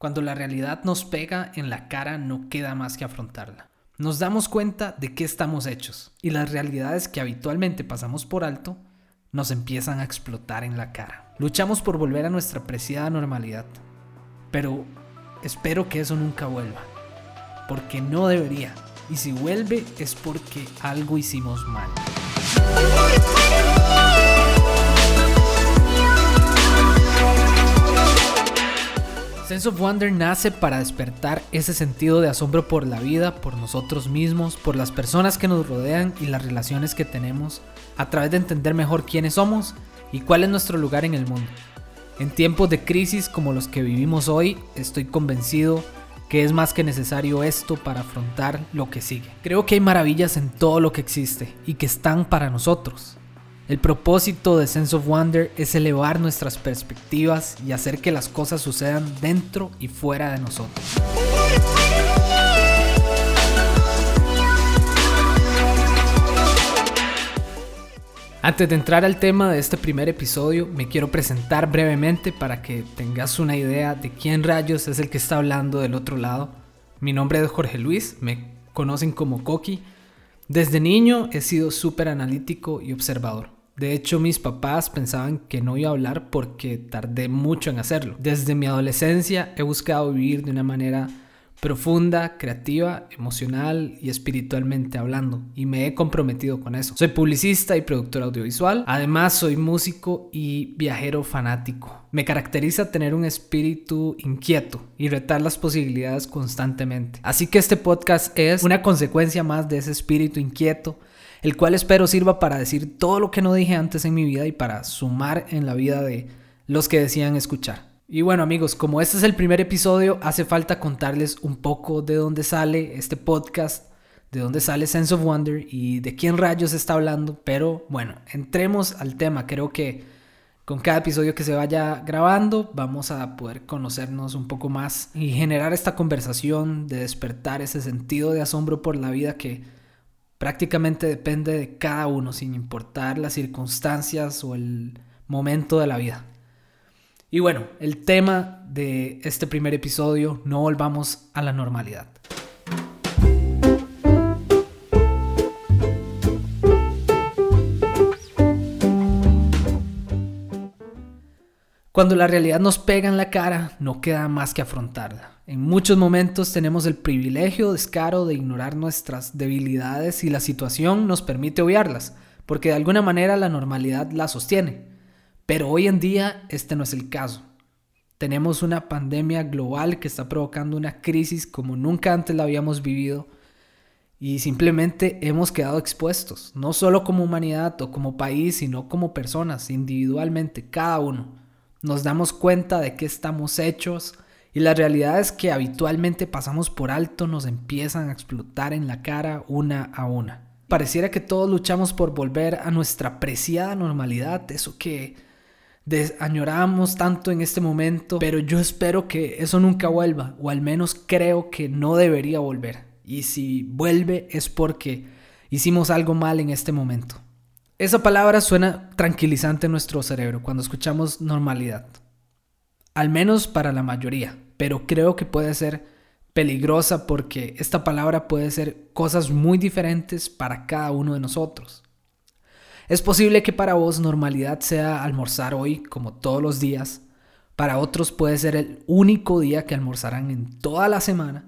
Cuando la realidad nos pega en la cara no queda más que afrontarla. Nos damos cuenta de qué estamos hechos y las realidades que habitualmente pasamos por alto nos empiezan a explotar en la cara. Luchamos por volver a nuestra preciada normalidad, pero espero que eso nunca vuelva, porque no debería, y si vuelve es porque algo hicimos mal. Sense of Wonder nace para despertar ese sentido de asombro por la vida, por nosotros mismos, por las personas que nos rodean y las relaciones que tenemos, a través de entender mejor quiénes somos y cuál es nuestro lugar en el mundo. En tiempos de crisis como los que vivimos hoy, estoy convencido que es más que necesario esto para afrontar lo que sigue. Creo que hay maravillas en todo lo que existe y que están para nosotros. El propósito de Sense of Wonder es elevar nuestras perspectivas y hacer que las cosas sucedan dentro y fuera de nosotros. Antes de entrar al tema de este primer episodio, me quiero presentar brevemente para que tengas una idea de quién rayos es el que está hablando del otro lado. Mi nombre es Jorge Luis, me conocen como Coqui. Desde niño he sido súper analítico y observador. De hecho, mis papás pensaban que no iba a hablar porque tardé mucho en hacerlo. Desde mi adolescencia he buscado vivir de una manera profunda, creativa, emocional y espiritualmente hablando, y me he comprometido con eso. Soy publicista y productor audiovisual, además soy músico y viajero fanático. Me caracteriza tener un espíritu inquieto y retar las posibilidades constantemente. Así que este podcast es una consecuencia más de ese espíritu inquieto el cual espero sirva para decir todo lo que no dije antes en mi vida y para sumar en la vida de los que decían escuchar. Y bueno amigos, como este es el primer episodio, hace falta contarles un poco de dónde sale este podcast, de dónde sale Sense of Wonder y de quién rayos está hablando. Pero bueno, entremos al tema. Creo que con cada episodio que se vaya grabando vamos a poder conocernos un poco más y generar esta conversación de despertar ese sentido de asombro por la vida que prácticamente depende de cada uno, sin importar las circunstancias o el momento de la vida. Y bueno, el tema de este primer episodio, no volvamos a la normalidad. Cuando la realidad nos pega en la cara, no queda más que afrontarla. En muchos momentos tenemos el privilegio descaro de ignorar nuestras debilidades y la situación nos permite obviarlas, porque de alguna manera la normalidad la sostiene. Pero hoy en día este no es el caso. Tenemos una pandemia global que está provocando una crisis como nunca antes la habíamos vivido y simplemente hemos quedado expuestos, no solo como humanidad o como país, sino como personas, individualmente, cada uno. Nos damos cuenta de que estamos hechos, y las realidades que habitualmente pasamos por alto nos empiezan a explotar en la cara una a una. Pareciera que todos luchamos por volver a nuestra preciada normalidad, eso que añoramos tanto en este momento, pero yo espero que eso nunca vuelva, o al menos creo que no debería volver. Y si vuelve es porque hicimos algo mal en este momento. Esa palabra suena tranquilizante en nuestro cerebro cuando escuchamos normalidad al menos para la mayoría, pero creo que puede ser peligrosa porque esta palabra puede ser cosas muy diferentes para cada uno de nosotros. Es posible que para vos normalidad sea almorzar hoy como todos los días, para otros puede ser el único día que almorzarán en toda la semana,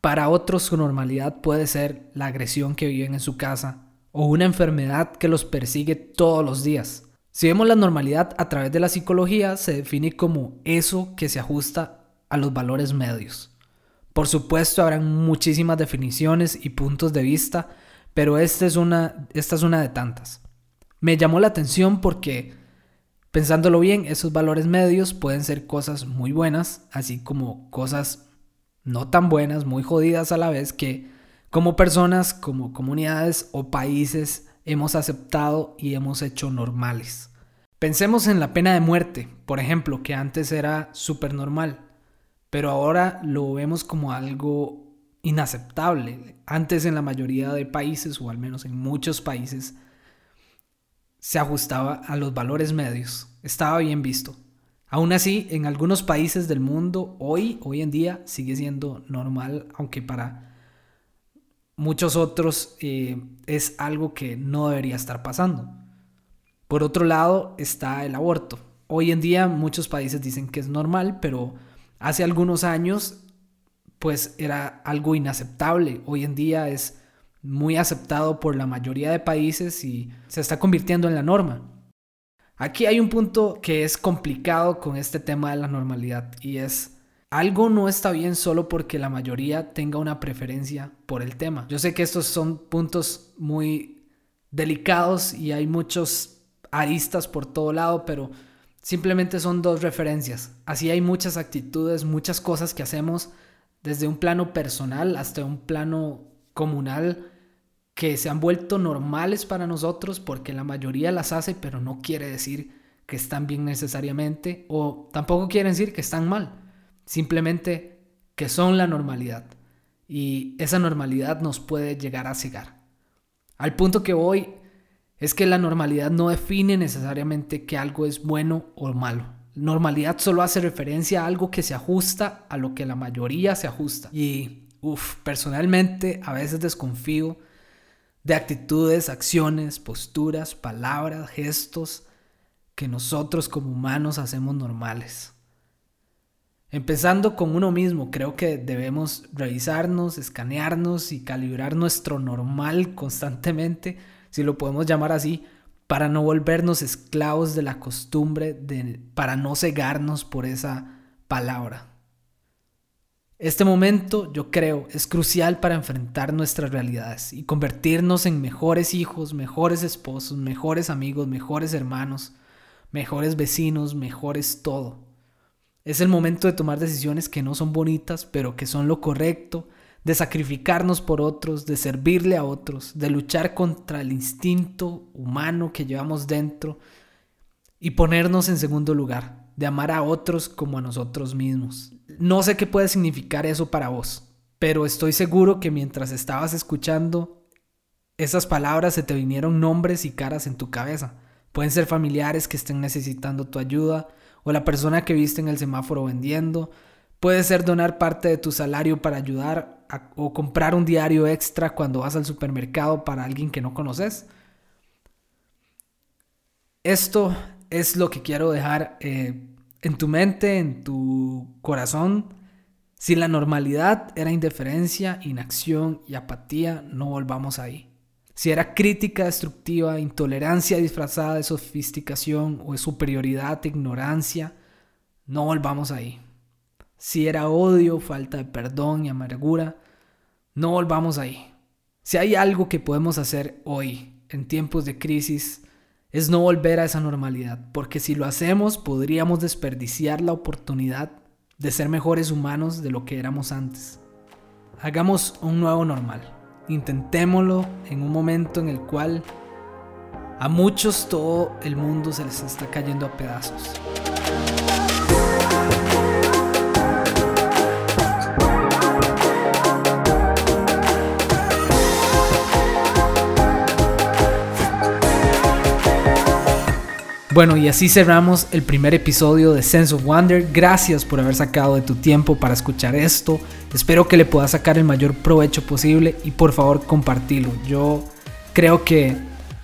para otros su normalidad puede ser la agresión que viven en su casa o una enfermedad que los persigue todos los días. Si vemos la normalidad a través de la psicología, se define como eso que se ajusta a los valores medios. Por supuesto, habrán muchísimas definiciones y puntos de vista, pero esta es una, esta es una de tantas. Me llamó la atención porque, pensándolo bien, esos valores medios pueden ser cosas muy buenas, así como cosas no tan buenas, muy jodidas a la vez, que como personas, como comunidades o países hemos aceptado y hemos hecho normales. Pensemos en la pena de muerte, por ejemplo, que antes era súper normal, pero ahora lo vemos como algo inaceptable. Antes en la mayoría de países, o al menos en muchos países, se ajustaba a los valores medios, estaba bien visto. Aún así, en algunos países del mundo, hoy, hoy en día, sigue siendo normal, aunque para muchos otros eh, es algo que no debería estar pasando. Por otro lado está el aborto. Hoy en día muchos países dicen que es normal, pero hace algunos años pues era algo inaceptable. Hoy en día es muy aceptado por la mayoría de países y se está convirtiendo en la norma. Aquí hay un punto que es complicado con este tema de la normalidad y es algo no está bien solo porque la mayoría tenga una preferencia por el tema. Yo sé que estos son puntos muy delicados y hay muchos aristas por todo lado, pero simplemente son dos referencias. Así hay muchas actitudes, muchas cosas que hacemos desde un plano personal hasta un plano comunal que se han vuelto normales para nosotros porque la mayoría las hace, pero no quiere decir que están bien necesariamente o tampoco quiere decir que están mal, simplemente que son la normalidad y esa normalidad nos puede llegar a cegar. Al punto que voy es que la normalidad no define necesariamente que algo es bueno o malo. Normalidad solo hace referencia a algo que se ajusta a lo que la mayoría se ajusta. Y, uff, personalmente a veces desconfío de actitudes, acciones, posturas, palabras, gestos que nosotros como humanos hacemos normales. Empezando con uno mismo, creo que debemos revisarnos, escanearnos y calibrar nuestro normal constantemente, si lo podemos llamar así, para no volvernos esclavos de la costumbre, de, para no cegarnos por esa palabra. Este momento, yo creo, es crucial para enfrentar nuestras realidades y convertirnos en mejores hijos, mejores esposos, mejores amigos, mejores hermanos, mejores vecinos, mejores todo. Es el momento de tomar decisiones que no son bonitas, pero que son lo correcto, de sacrificarnos por otros, de servirle a otros, de luchar contra el instinto humano que llevamos dentro y ponernos en segundo lugar de amar a otros como a nosotros mismos. No sé qué puede significar eso para vos, pero estoy seguro que mientras estabas escuchando esas palabras se te vinieron nombres y caras en tu cabeza. Pueden ser familiares que estén necesitando tu ayuda o la persona que viste en el semáforo vendiendo. Puede ser donar parte de tu salario para ayudar o comprar un diario extra cuando vas al supermercado para alguien que no conoces. Esto es lo que quiero dejar eh, en tu mente, en tu corazón. Si la normalidad era indiferencia, inacción y apatía, no volvamos ahí. Si era crítica destructiva, intolerancia disfrazada de sofisticación o de superioridad, ignorancia, no volvamos ahí. Si era odio, falta de perdón y amargura, no volvamos ahí. Si hay algo que podemos hacer hoy, en tiempos de crisis, es no volver a esa normalidad, porque si lo hacemos podríamos desperdiciar la oportunidad de ser mejores humanos de lo que éramos antes. Hagamos un nuevo normal, intentémoslo en un momento en el cual a muchos todo el mundo se les está cayendo a pedazos. Bueno, y así cerramos el primer episodio de Sense of Wonder. Gracias por haber sacado de tu tiempo para escuchar esto. Espero que le puedas sacar el mayor provecho posible y por favor compartilo. Yo creo que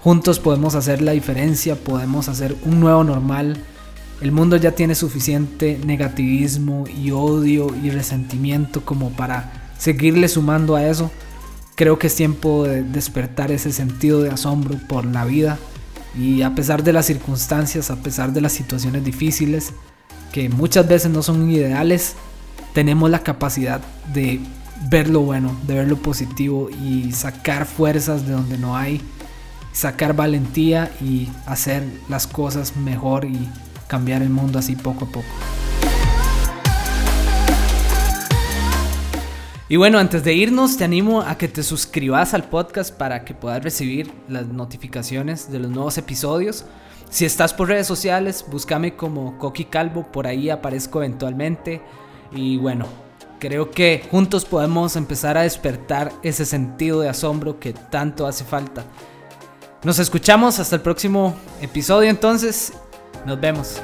juntos podemos hacer la diferencia, podemos hacer un nuevo normal. El mundo ya tiene suficiente negativismo y odio y resentimiento como para seguirle sumando a eso. Creo que es tiempo de despertar ese sentido de asombro por la vida y a pesar de las circunstancias, a pesar de las situaciones difíciles, que muchas veces no son ideales, tenemos la capacidad de ver lo bueno, de ver lo positivo y sacar fuerzas de donde no hay, sacar valentía y hacer las cosas mejor y cambiar el mundo así poco a poco. Y bueno, antes de irnos, te animo a que te suscribas al podcast para que puedas recibir las notificaciones de los nuevos episodios. Si estás por redes sociales, búscame como Coqui Calvo, por ahí aparezco eventualmente. Y bueno, creo que juntos podemos empezar a despertar ese sentido de asombro que tanto hace falta. Nos escuchamos hasta el próximo episodio entonces. Nos vemos.